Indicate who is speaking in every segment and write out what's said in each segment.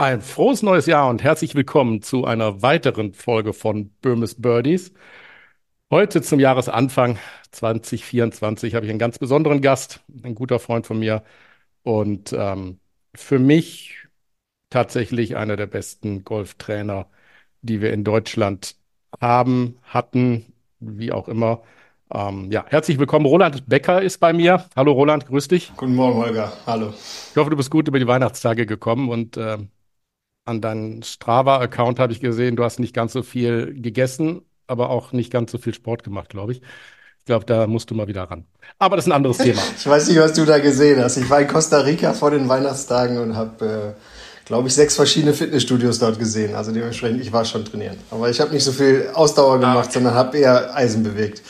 Speaker 1: Ein frohes neues Jahr und herzlich willkommen zu einer weiteren Folge von Böhmes Birdies. Heute zum Jahresanfang 2024 habe ich einen ganz besonderen Gast, ein guter Freund von mir und ähm, für mich tatsächlich einer der besten Golftrainer, die wir in Deutschland haben, hatten, wie auch immer. Ähm, ja, herzlich willkommen. Roland Becker ist bei mir. Hallo Roland, grüß dich.
Speaker 2: Guten Morgen, Holger. Hallo.
Speaker 1: Ich hoffe, du bist gut über die Weihnachtstage gekommen und äh, an deinem Strava-Account habe ich gesehen, du hast nicht ganz so viel gegessen, aber auch nicht ganz so viel Sport gemacht, glaube ich. Ich glaube, da musst du mal wieder ran. Aber das ist ein anderes Thema.
Speaker 2: ich weiß nicht, was du da gesehen hast. Ich war in Costa Rica vor den Weihnachtstagen und habe, äh, glaube ich, sechs verschiedene Fitnessstudios dort gesehen. Also dementsprechend, ich war schon trainieren. Aber ich habe nicht so viel Ausdauer ah, gemacht, ah, okay. sondern habe eher Eisen bewegt.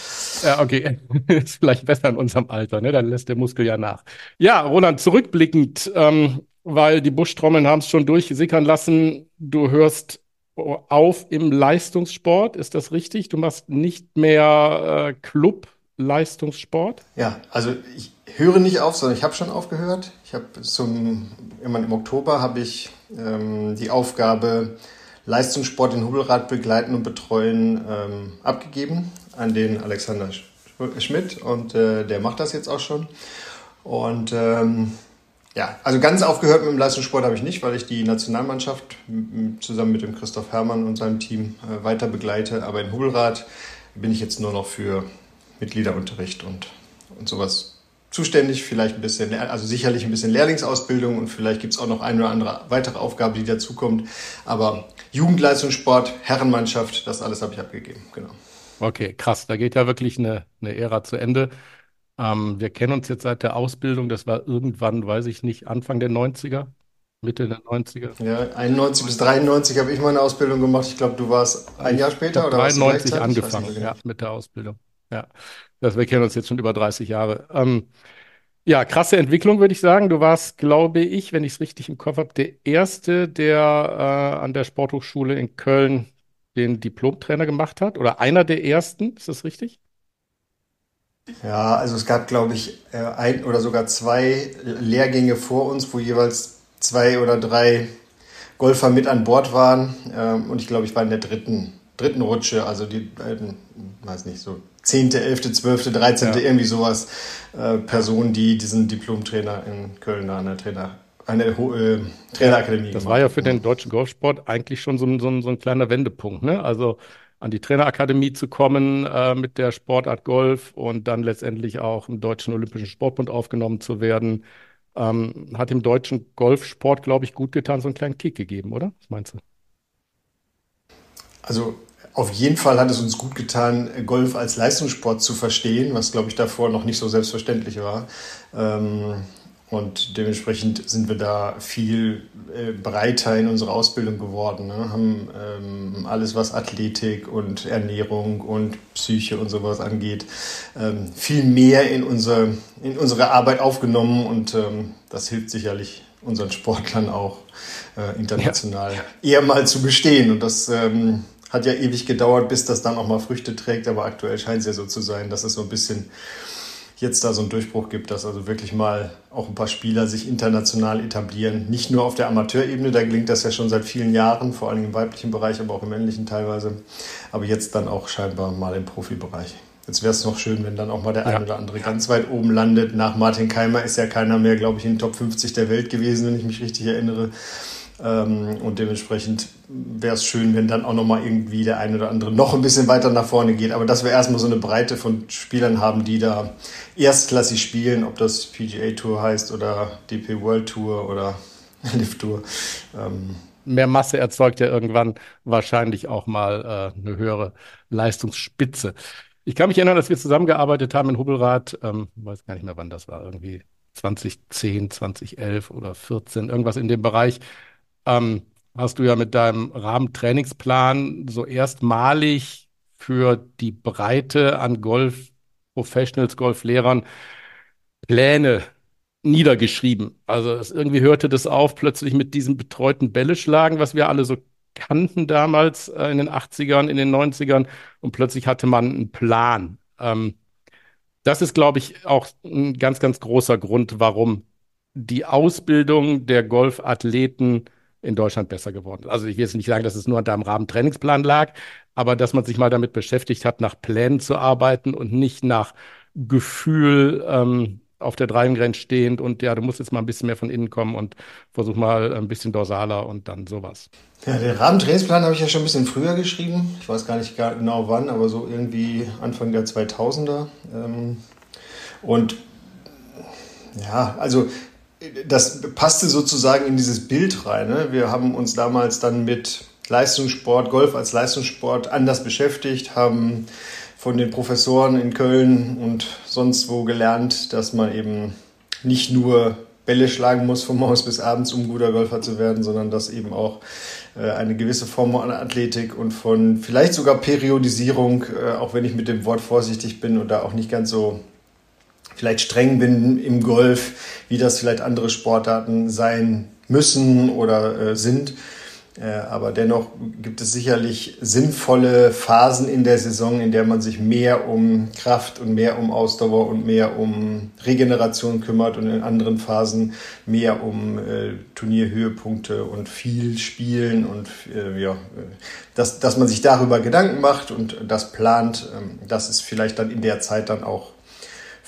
Speaker 1: Ja, okay. ist vielleicht besser in unserem Alter, ne? Dann lässt der Muskel ja nach. Ja, Roland, zurückblickend, ähm, weil die Buschtrommeln haben es schon durchsickern lassen. Du hörst auf im Leistungssport, ist das richtig? Du machst nicht mehr äh, Club-Leistungssport?
Speaker 2: Ja, also ich höre nicht auf, sondern ich habe schon aufgehört. Ich habe zum, immer im Oktober habe ich ähm, die Aufgabe, Leistungssport in Hubelrad begleiten und betreuen ähm, abgegeben an den Alexander Schmidt und äh, der macht das jetzt auch schon. Und ähm, ja, also ganz aufgehört mit dem Leistungssport habe ich nicht, weil ich die Nationalmannschaft zusammen mit dem Christoph Herrmann und seinem Team äh, weiter begleite. Aber in Hubelrad bin ich jetzt nur noch für Mitgliederunterricht und, und sowas zuständig. Vielleicht ein bisschen, also sicherlich ein bisschen Lehrlingsausbildung und vielleicht gibt es auch noch eine oder andere weitere Aufgabe, die dazukommt. Aber Jugendleistungssport, Herrenmannschaft, das alles habe ich abgegeben, genau.
Speaker 1: Okay, krass. Da geht ja wirklich eine, eine Ära zu Ende. Ähm, wir kennen uns jetzt seit der Ausbildung, das war irgendwann, weiß ich nicht, Anfang der 90er, Mitte der 90er.
Speaker 2: Ja, 91 bis 93 habe ich meine Ausbildung gemacht. Ich glaube, du warst ein Jahr später oder
Speaker 1: 93 angefangen, genau. ja, mit der Ausbildung. Ja, das, wir kennen uns jetzt schon über 30 Jahre. Ähm, ja, krasse Entwicklung, würde ich sagen. Du warst, glaube ich, wenn ich es richtig im Kopf habe, der Erste, der äh, an der Sporthochschule in Köln den Diplomtrainer gemacht hat. Oder einer der Ersten, ist das richtig?
Speaker 2: Ja, also es gab, glaube ich, äh, ein oder sogar zwei Lehrgänge vor uns, wo jeweils zwei oder drei Golfer mit an Bord waren. Ähm, und ich glaube, ich war in der dritten, dritten Rutsche, also die beiden, weiß nicht, so zehnte, elfte, zwölfte, dreizehnte, ja. irgendwie sowas, äh, Personen, die diesen Diplomtrainer in Köln an der Trainer, eine äh, Trainerakademie.
Speaker 1: Das war ja für den deutschen Golfsport eigentlich schon so ein, so so ein kleiner Wendepunkt. Ne? Also an die Trainerakademie zu kommen äh, mit der Sportart Golf und dann letztendlich auch im Deutschen Olympischen Sportbund aufgenommen zu werden. Ähm, hat dem deutschen Golfsport, glaube ich, gut getan, so einen kleinen Kick gegeben, oder? Was meinst du?
Speaker 2: Also auf jeden Fall hat es uns gut getan, Golf als Leistungssport zu verstehen, was, glaube ich, davor noch nicht so selbstverständlich war. Ähm, und dementsprechend sind wir da viel äh, breiter in unserer Ausbildung geworden. Ne? Haben ähm, alles, was Athletik und Ernährung und Psyche und sowas angeht, ähm, viel mehr in unsere, in unsere Arbeit aufgenommen. Und ähm, das hilft sicherlich unseren Sportlern auch äh, international ja. eher mal zu bestehen. Und das ähm, hat ja ewig gedauert, bis das dann auch mal Früchte trägt. Aber aktuell scheint es ja so zu sein, dass es so ein bisschen jetzt da so einen Durchbruch gibt, dass also wirklich mal auch ein paar Spieler sich international etablieren. Nicht nur auf der Amateurebene, da gelingt das ja schon seit vielen Jahren, vor allem im weiblichen Bereich, aber auch im männlichen teilweise. Aber jetzt dann auch scheinbar mal im Profibereich. Jetzt wäre es noch schön, wenn dann auch mal der ja. ein oder andere ganz weit oben landet. Nach Martin Keimer ist ja keiner mehr, glaube ich, in den Top 50 der Welt gewesen, wenn ich mich richtig erinnere. Ähm, und dementsprechend wäre es schön, wenn dann auch nochmal irgendwie der eine oder andere noch ein bisschen weiter nach vorne geht. Aber dass wir erstmal so eine Breite von Spielern haben, die da erstklassig spielen, ob das PGA Tour heißt oder DP World Tour oder Lift Tour.
Speaker 1: Ähm, Mehr Masse erzeugt ja irgendwann wahrscheinlich auch mal äh, eine höhere Leistungsspitze. Ich kann mich erinnern, dass wir zusammengearbeitet haben in Hubbelrad, ähm, weiß gar nicht mehr, wann das war, irgendwie 2010, 2011 oder 14, irgendwas in dem Bereich. Ähm, hast du ja mit deinem Rahmentrainingsplan so erstmalig für die Breite an Golf-Professionals, Golflehrern Pläne niedergeschrieben. Also es, irgendwie hörte das auf plötzlich mit diesem betreuten Bälleschlagen, was wir alle so kannten damals äh, in den 80ern, in den 90ern und plötzlich hatte man einen Plan. Ähm, das ist, glaube ich, auch ein ganz, ganz großer Grund, warum die Ausbildung der Golfathleten in Deutschland besser geworden ist. Also ich will jetzt nicht sagen, dass es nur an deinem Rahmentrainingsplan lag, aber dass man sich mal damit beschäftigt hat, nach Plänen zu arbeiten und nicht nach Gefühl, ähm, auf der Dreiergrenze stehend und ja, du musst jetzt mal ein bisschen mehr von innen kommen und versuch mal ein bisschen dorsaler und dann sowas.
Speaker 2: Ja, den Rahmentrainingsplan habe ich ja schon ein bisschen früher geschrieben. Ich weiß gar nicht genau wann, aber so irgendwie Anfang der 2000er. Ähm, und ja, also das passte sozusagen in dieses Bild rein. Ne? Wir haben uns damals dann mit Leistungssport, Golf als Leistungssport anders beschäftigt, haben von den Professoren in Köln und sonst wo gelernt, dass man eben nicht nur Bälle schlagen muss vom Haus bis abends, um guter Golfer zu werden, sondern dass eben auch äh, eine gewisse Form von Athletik und von vielleicht sogar Periodisierung, äh, auch wenn ich mit dem Wort vorsichtig bin und da auch nicht ganz so vielleicht streng bin im Golf, wie das vielleicht andere Sportarten sein müssen oder äh, sind, äh, aber dennoch gibt es sicherlich sinnvolle Phasen in der Saison, in der man sich mehr um Kraft und mehr um Ausdauer und mehr um Regeneration kümmert und in anderen Phasen mehr um äh, Turnierhöhepunkte und viel Spielen und äh, ja, dass, dass man sich darüber Gedanken macht und das plant. Ähm, das ist vielleicht dann in der Zeit dann auch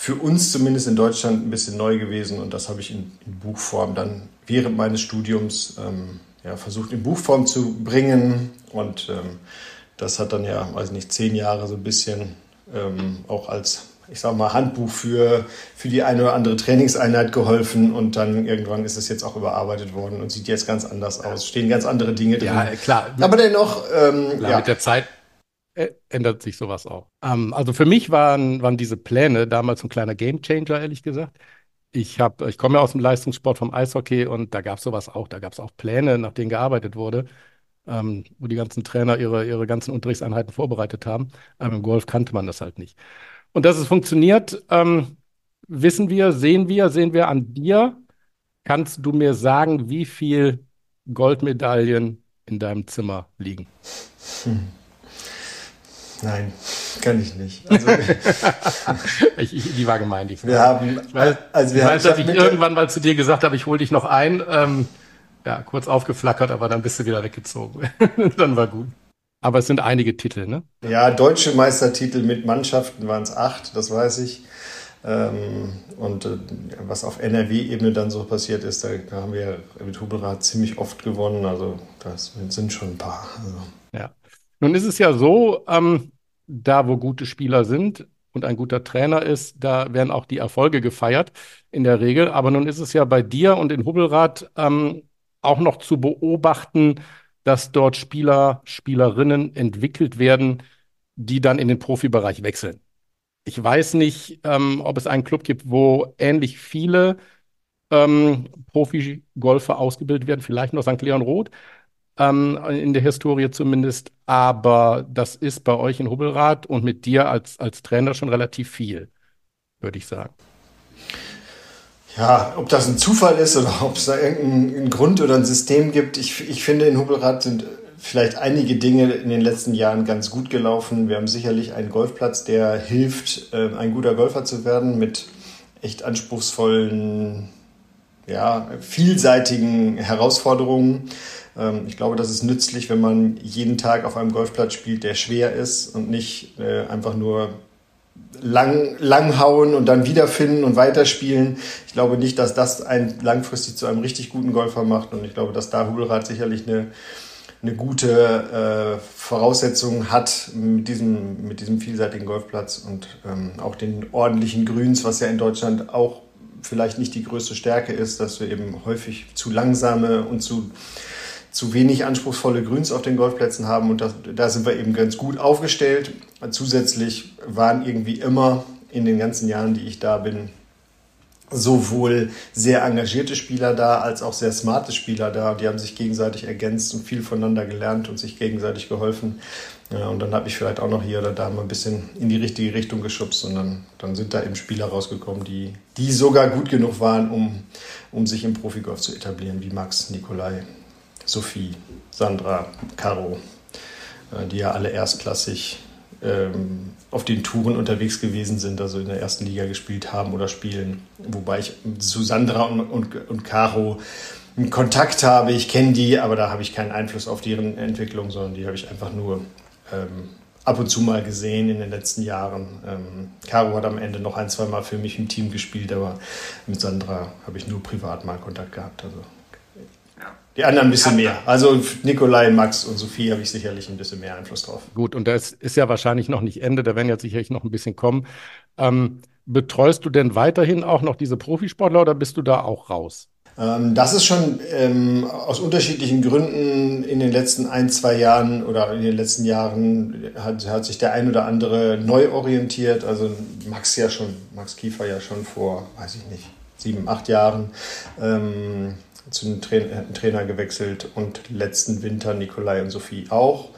Speaker 2: für uns zumindest in Deutschland ein bisschen neu gewesen und das habe ich in, in Buchform dann während meines Studiums ähm, ja, versucht in Buchform zu bringen. Und ähm, das hat dann ja, weiß nicht, zehn Jahre so ein bisschen ähm, auch als, ich sag mal, Handbuch für, für die eine oder andere Trainingseinheit geholfen. Und dann irgendwann ist es jetzt auch überarbeitet worden und sieht jetzt ganz anders aus. Stehen ganz andere Dinge drin.
Speaker 1: Ja, klar.
Speaker 2: Aber dennoch, ähm,
Speaker 1: klar, ja. mit der Zeit ändert sich sowas auch. Ähm, also für mich waren, waren diese Pläne damals ein kleiner Gamechanger, ehrlich gesagt ich ich komme ja aus dem Leistungssport vom Eishockey und da gab es sowas auch. Da gab es auch Pläne, nach denen gearbeitet wurde, ähm, wo die ganzen Trainer ihre, ihre ganzen Unterrichtseinheiten vorbereitet haben. Aber im Golf kannte man das halt nicht. Und dass es funktioniert, ähm, wissen wir, sehen wir, sehen wir an dir. Kannst du mir sagen, wie viel Goldmedaillen in deinem Zimmer liegen? Hm.
Speaker 2: Nein, kann ich nicht. Also,
Speaker 1: ich, ich, die war gemeint. Ich
Speaker 2: wir haben,
Speaker 1: ich weiß, also wir ich weiß, dass ich irgendwann mal zu dir gesagt habe, ich hole dich noch ein. Ähm, ja, kurz aufgeflackert, aber dann bist du wieder weggezogen. dann war gut. Aber es sind einige Titel, ne?
Speaker 2: Ja, deutsche Meistertitel mit Mannschaften waren es acht, das weiß ich. Ähm, und äh, was auf NRW-Ebene dann so passiert ist, da haben wir mit Hubelrad ziemlich oft gewonnen. Also das sind schon ein paar. Also.
Speaker 1: Ja. Nun ist es ja so, ähm, da wo gute Spieler sind und ein guter Trainer ist, da werden auch die Erfolge gefeiert in der Regel. Aber nun ist es ja bei dir und in Hubbelrad ähm, auch noch zu beobachten, dass dort Spieler, Spielerinnen entwickelt werden, die dann in den Profibereich wechseln. Ich weiß nicht, ähm, ob es einen Club gibt, wo ähnlich viele ähm, Profi-Golfer ausgebildet werden, vielleicht noch St. Leon Roth ähm, in der Historie zumindest. Aber das ist bei euch in Hubbelrad und mit dir als, als Trainer schon relativ viel, würde ich sagen.
Speaker 2: Ja, ob das ein Zufall ist oder ob es da irgendeinen Grund oder ein System gibt. Ich, ich finde, in Hubbelrad sind vielleicht einige Dinge in den letzten Jahren ganz gut gelaufen. Wir haben sicherlich einen Golfplatz, der hilft, äh, ein guter Golfer zu werden mit echt anspruchsvollen, ja, vielseitigen Herausforderungen. Ähm, ich glaube, das ist nützlich, wenn man jeden Tag auf einem Golfplatz spielt, der schwer ist und nicht äh, einfach nur lang, lang hauen und dann wiederfinden und weiterspielen. Ich glaube nicht, dass das einen langfristig zu einem richtig guten Golfer macht und ich glaube, dass da Hubelrad sicherlich eine, eine gute äh, Voraussetzung hat mit diesem, mit diesem vielseitigen Golfplatz und ähm, auch den ordentlichen Grüns, was ja in Deutschland auch vielleicht nicht die größte Stärke ist, dass wir eben häufig zu langsame und zu zu wenig anspruchsvolle Grüns auf den Golfplätzen haben und das, da sind wir eben ganz gut aufgestellt. Zusätzlich waren irgendwie immer in den ganzen Jahren, die ich da bin, sowohl sehr engagierte Spieler da als auch sehr smarte Spieler da. Die haben sich gegenseitig ergänzt und viel voneinander gelernt und sich gegenseitig geholfen. Ja, und dann habe ich vielleicht auch noch hier oder da mal ein bisschen in die richtige Richtung geschubst und dann, dann sind da eben Spieler rausgekommen, die, die sogar gut genug waren, um, um sich im Profigolf zu etablieren, wie Max, Nikolai, Sophie, Sandra, Caro, äh, die ja alle erstklassig ähm, auf den Touren unterwegs gewesen sind, also in der ersten Liga gespielt haben oder spielen. Wobei ich zu Sandra und, und, und Caro einen Kontakt habe, ich kenne die, aber da habe ich keinen Einfluss auf deren Entwicklung, sondern die habe ich einfach nur ähm, ab und zu mal gesehen in den letzten Jahren. Ähm, Caro hat am Ende noch ein, zwei Mal für mich im Team gespielt, aber mit Sandra habe ich nur privat mal Kontakt gehabt. Also die anderen ein bisschen mehr. Also Nikolai, Max und Sophie habe ich sicherlich ein bisschen mehr Einfluss drauf.
Speaker 1: Gut, und das ist ja wahrscheinlich noch nicht Ende, da werden ja sicherlich noch ein bisschen kommen. Ähm, betreust du denn weiterhin auch noch diese Profisportler oder bist du da auch raus?
Speaker 2: Ähm, das ist schon ähm, aus unterschiedlichen Gründen in den letzten ein, zwei Jahren oder in den letzten Jahren hat, hat sich der ein oder andere neu orientiert. Also Max ja schon, Max Kiefer ja schon vor, weiß ich nicht, sieben, acht Jahren. Ähm, zu einem Trainer, Trainer gewechselt und letzten Winter Nikolai und Sophie auch.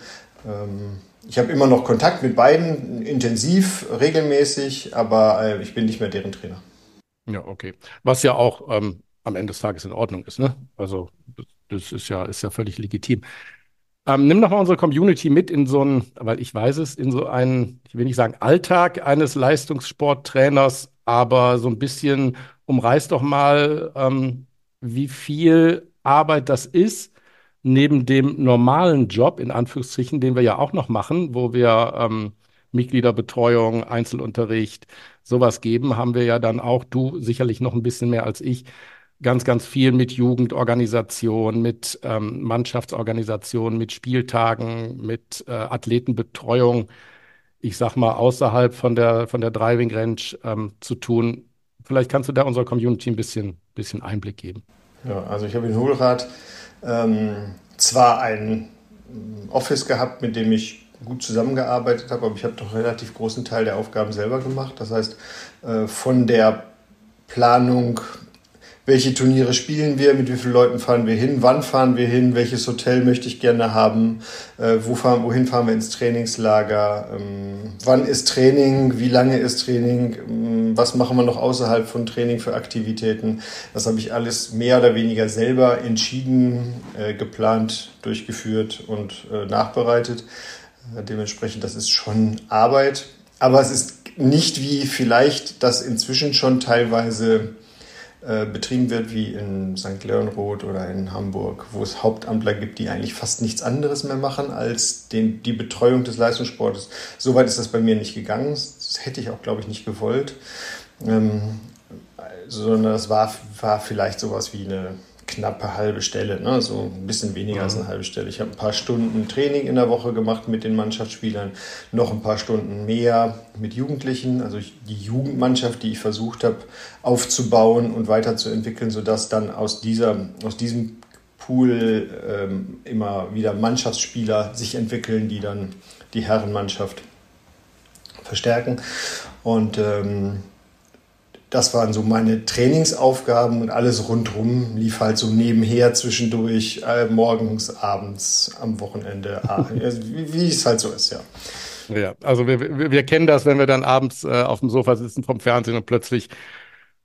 Speaker 2: Ähm, ich habe immer noch Kontakt mit beiden, intensiv, regelmäßig, aber äh, ich bin nicht mehr deren Trainer.
Speaker 1: Ja, okay. Was ja auch ähm, am Ende des Tages in Ordnung ist, ne? Also das ist ja, ist ja völlig legitim. Ähm, nimm doch mal unsere Community mit in so einen, weil ich weiß es, in so einen, ich will nicht sagen Alltag eines Leistungssporttrainers, aber so ein bisschen umreißt doch mal, ähm, wie viel Arbeit das ist, neben dem normalen Job, in Anführungsstrichen, den wir ja auch noch machen, wo wir ähm, Mitgliederbetreuung, Einzelunterricht, sowas geben, haben wir ja dann auch, du sicherlich noch ein bisschen mehr als ich, ganz, ganz viel mit Jugendorganisation, mit ähm, Mannschaftsorganisation, mit Spieltagen, mit äh, Athletenbetreuung, ich sag mal, außerhalb von der, von der Driving Range ähm, zu tun. Vielleicht kannst du da unserer Community ein bisschen, bisschen Einblick geben.
Speaker 2: Ja, also ich habe in Hohlrad ähm, zwar ein Office gehabt, mit dem ich gut zusammengearbeitet habe, aber ich habe doch relativ großen Teil der Aufgaben selber gemacht. Das heißt, äh, von der Planung welche Turniere spielen wir, mit wie vielen Leuten fahren wir hin, wann fahren wir hin, welches Hotel möchte ich gerne haben, äh, wo fahren, wohin fahren wir ins Trainingslager, ähm, wann ist Training, wie lange ist Training, ähm, was machen wir noch außerhalb von Training für Aktivitäten. Das habe ich alles mehr oder weniger selber entschieden, äh, geplant, durchgeführt und äh, nachbereitet. Äh, dementsprechend, das ist schon Arbeit, aber es ist nicht wie vielleicht das inzwischen schon teilweise äh, betrieben wird, wie in St. Leonroth oder in Hamburg, wo es Hauptamtler gibt, die eigentlich fast nichts anderes mehr machen als den, die Betreuung des Leistungssportes. Soweit ist das bei mir nicht gegangen. Das hätte ich auch, glaube ich, nicht gewollt. Ähm, sondern es war, war vielleicht sowas wie eine knappe halbe Stelle, ne? so ein bisschen weniger mhm. als eine halbe Stelle. Ich habe ein paar Stunden Training in der Woche gemacht mit den Mannschaftsspielern, noch ein paar Stunden mehr mit Jugendlichen, also die Jugendmannschaft, die ich versucht habe aufzubauen und weiterzuentwickeln, sodass dann aus, dieser, aus diesem Pool ähm, immer wieder Mannschaftsspieler sich entwickeln, die dann die Herrenmannschaft verstärken. Und ähm, das waren so meine Trainingsaufgaben und alles rundherum lief halt so nebenher zwischendurch, äh, morgens, abends, am Wochenende, wie, wie es halt so ist, ja.
Speaker 1: Ja, also wir, wir kennen das, wenn wir dann abends äh, auf dem Sofa sitzen vom Fernsehen und plötzlich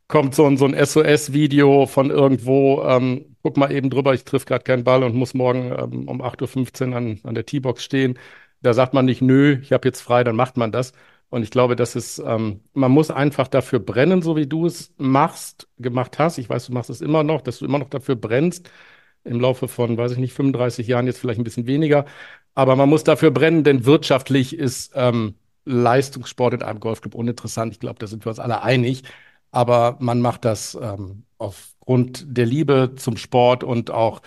Speaker 1: kommt so ein, so ein SOS-Video von irgendwo, ähm, guck mal eben drüber, ich triff gerade keinen Ball und muss morgen ähm, um 8.15 Uhr an, an der T-Box stehen. Da sagt man nicht, nö, ich habe jetzt frei, dann macht man das. Und ich glaube, das ist, ähm, man muss einfach dafür brennen, so wie du es machst, gemacht hast. Ich weiß, du machst es immer noch, dass du immer noch dafür brennst. Im Laufe von, weiß ich nicht, 35 Jahren jetzt vielleicht ein bisschen weniger. Aber man muss dafür brennen, denn wirtschaftlich ist ähm, Leistungssport in einem Golfclub uninteressant. Ich glaube, da sind wir uns alle einig. Aber man macht das ähm, aufgrund der Liebe zum Sport und auch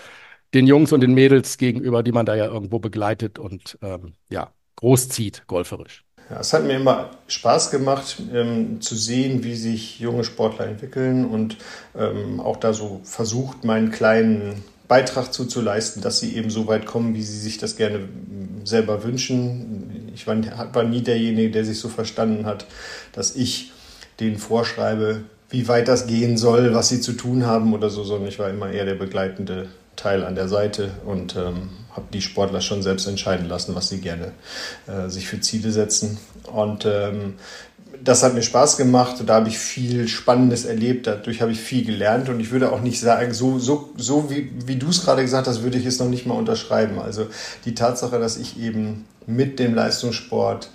Speaker 1: den Jungs und den Mädels gegenüber, die man da ja irgendwo begleitet und ähm, ja, großzieht, golferisch.
Speaker 2: Ja, es hat mir immer Spaß gemacht, ähm, zu sehen, wie sich junge Sportler entwickeln und ähm, auch da so versucht, meinen kleinen Beitrag zuzuleisten, dass sie eben so weit kommen, wie sie sich das gerne selber wünschen. Ich war, war nie derjenige, der sich so verstanden hat, dass ich denen vorschreibe, wie weit das gehen soll, was sie zu tun haben oder so, sondern ich war immer eher der begleitende Teil an der Seite und ähm, habe die Sportler schon selbst entscheiden lassen, was sie gerne äh, sich für Ziele setzen. Und ähm, das hat mir Spaß gemacht. Da habe ich viel Spannendes erlebt. Dadurch habe ich viel gelernt. Und ich würde auch nicht sagen, so, so, so wie, wie du es gerade gesagt hast, würde ich es noch nicht mal unterschreiben. Also die Tatsache, dass ich eben mit dem Leistungssport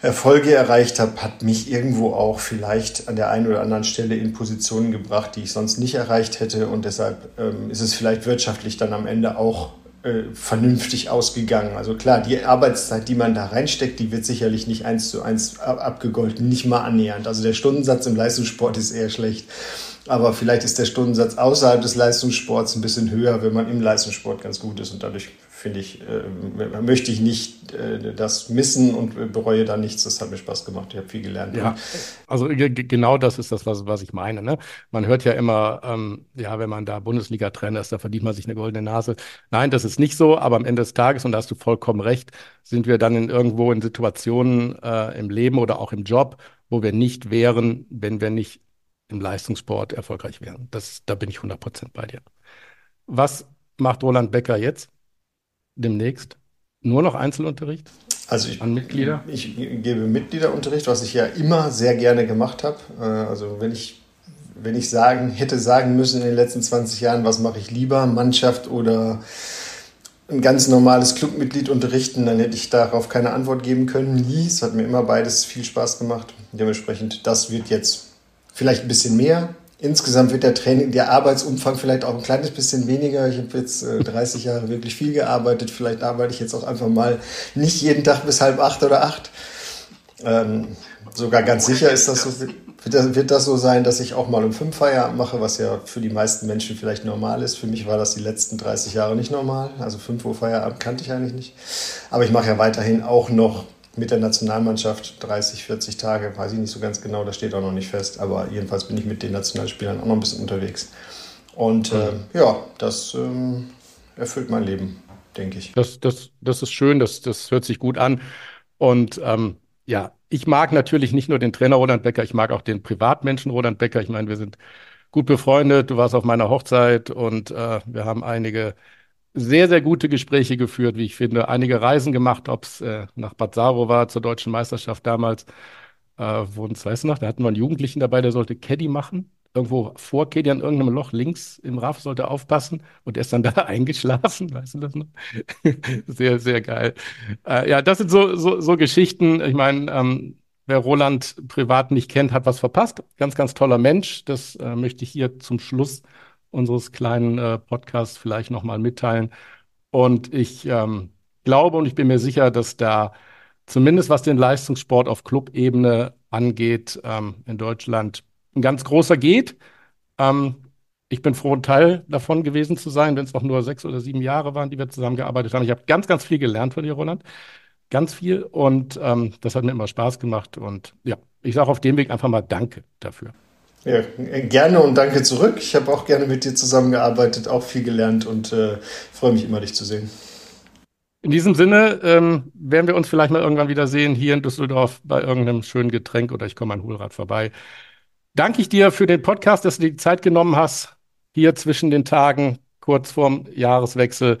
Speaker 2: Erfolge erreicht habe, hat mich irgendwo auch vielleicht an der einen oder anderen Stelle in Positionen gebracht, die ich sonst nicht erreicht hätte. Und deshalb ähm, ist es vielleicht wirtschaftlich dann am Ende auch äh, vernünftig ausgegangen. Also klar, die Arbeitszeit, die man da reinsteckt, die wird sicherlich nicht eins zu eins abgegolten, nicht mal annähernd. Also der Stundensatz im Leistungssport ist eher schlecht. Aber vielleicht ist der Stundensatz außerhalb des Leistungssports ein bisschen höher, wenn man im Leistungssport ganz gut ist. Und dadurch finde ich, äh, möchte ich nicht äh, das missen und bereue da nichts. Das hat mir Spaß gemacht. Ich habe viel gelernt.
Speaker 1: Ja, also genau das ist das, was, was ich meine. Ne? Man hört ja immer, ähm, ja, wenn man da Bundesliga-Trainer ist, da verdient man sich eine goldene Nase. Nein, das ist nicht so, aber am Ende des Tages, und da hast du vollkommen recht, sind wir dann in irgendwo in Situationen äh, im Leben oder auch im Job, wo wir nicht wären, wenn wir nicht im Leistungssport erfolgreich wären. Das, da bin ich 100 Prozent bei dir. Was macht Roland Becker jetzt? Demnächst? Nur noch Einzelunterricht?
Speaker 2: Also ich, an Mitglieder? ich gebe Mitgliederunterricht, was ich ja immer sehr gerne gemacht habe. Äh, also wenn ich, wenn ich sagen, hätte sagen müssen in den letzten 20 Jahren, was mache ich lieber, Mannschaft oder ein ganz normales Clubmitglied unterrichten, dann hätte ich darauf keine Antwort geben können. Nie. Es hat mir immer beides viel Spaß gemacht. Dementsprechend, das wird jetzt vielleicht ein bisschen mehr. Insgesamt wird der Training, der Arbeitsumfang vielleicht auch ein kleines bisschen weniger. Ich habe jetzt äh, 30 Jahre wirklich viel gearbeitet. Vielleicht arbeite ich jetzt auch einfach mal nicht jeden Tag bis halb acht oder acht. Ähm, sogar ganz sicher ist das so, wird das, so sein, dass ich auch mal um fünf Feierabend mache, was ja für die meisten Menschen vielleicht normal ist. Für mich war das die letzten 30 Jahre nicht normal. Also fünf Uhr Feierabend kannte ich eigentlich nicht. Aber ich mache ja weiterhin auch noch mit der Nationalmannschaft 30, 40 Tage, weiß ich nicht so ganz genau, das steht auch noch nicht fest, aber jedenfalls bin ich mit den Nationalspielern auch noch ein bisschen unterwegs. Und äh, ja, das ähm, erfüllt mein Leben, denke ich.
Speaker 1: Das, das, das ist schön, das, das hört sich gut an. Und ähm, ja, ich mag natürlich nicht nur den Trainer Roland Becker, ich mag auch den Privatmenschen Roland Becker. Ich meine, wir sind gut befreundet. Du warst auf meiner Hochzeit und äh, wir haben einige sehr, sehr gute Gespräche geführt, wie ich finde. Einige Reisen gemacht, ob es äh, nach Bad Saro war, zur deutschen Meisterschaft damals. Äh, wo weißt du noch, da hatten wir einen Jugendlichen dabei, der sollte Caddy machen. Irgendwo vor Caddy an irgendeinem Loch links im Raff sollte aufpassen und er ist dann da eingeschlafen, weißt du das noch? sehr, sehr geil. Äh, ja, das sind so, so, so Geschichten. Ich meine, ähm, wer Roland privat nicht kennt, hat was verpasst. Ganz, ganz toller Mensch. Das äh, möchte ich hier zum Schluss unseres kleinen äh, Podcasts vielleicht nochmal mitteilen. Und ich ähm, glaube und ich bin mir sicher, dass da zumindest was den Leistungssport auf Clubebene angeht, ähm, in Deutschland ein ganz großer geht. Ähm, ich bin froh, ein Teil davon gewesen zu sein, wenn es auch nur sechs oder sieben Jahre waren, die wir zusammengearbeitet haben. Ich habe ganz, ganz viel gelernt von dir, Roland. Ganz viel. Und ähm, das hat mir immer Spaß gemacht. Und ja, ich sage auf dem Weg einfach mal Danke dafür.
Speaker 2: Ja, gerne und danke zurück. Ich habe auch gerne mit dir zusammengearbeitet, auch viel gelernt und äh, freue mich immer, dich zu sehen.
Speaker 1: In diesem Sinne ähm, werden wir uns vielleicht mal irgendwann wieder sehen hier in Düsseldorf bei irgendeinem schönen Getränk oder ich komme an Hohlrad vorbei. Danke ich dir für den Podcast, dass du dir die Zeit genommen hast, hier zwischen den Tagen, kurz vorm Jahreswechsel.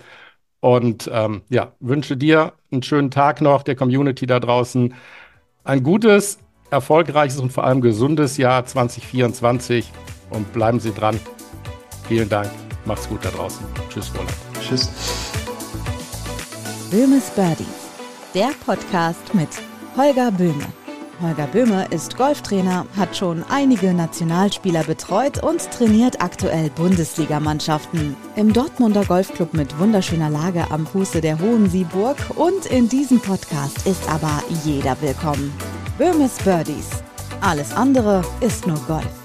Speaker 1: Und ähm, ja, wünsche dir einen schönen Tag noch, der Community da draußen. Ein gutes, erfolgreiches und vor allem gesundes Jahr 2024 und bleiben Sie dran. Vielen Dank. Macht's gut da draußen. Tschüss, Roland.
Speaker 2: Tschüss.
Speaker 3: Böhmes Birdies, der Podcast mit Holger Böhme. Holger Böhme ist Golftrainer, hat schon einige Nationalspieler betreut und trainiert aktuell Bundesligamannschaften. Im Dortmunder Golfclub mit wunderschöner Lage am Fuße der Hohen Sieburg und in diesem Podcast ist aber jeder willkommen. Böhmes Birdies. Alles andere ist nur Golf.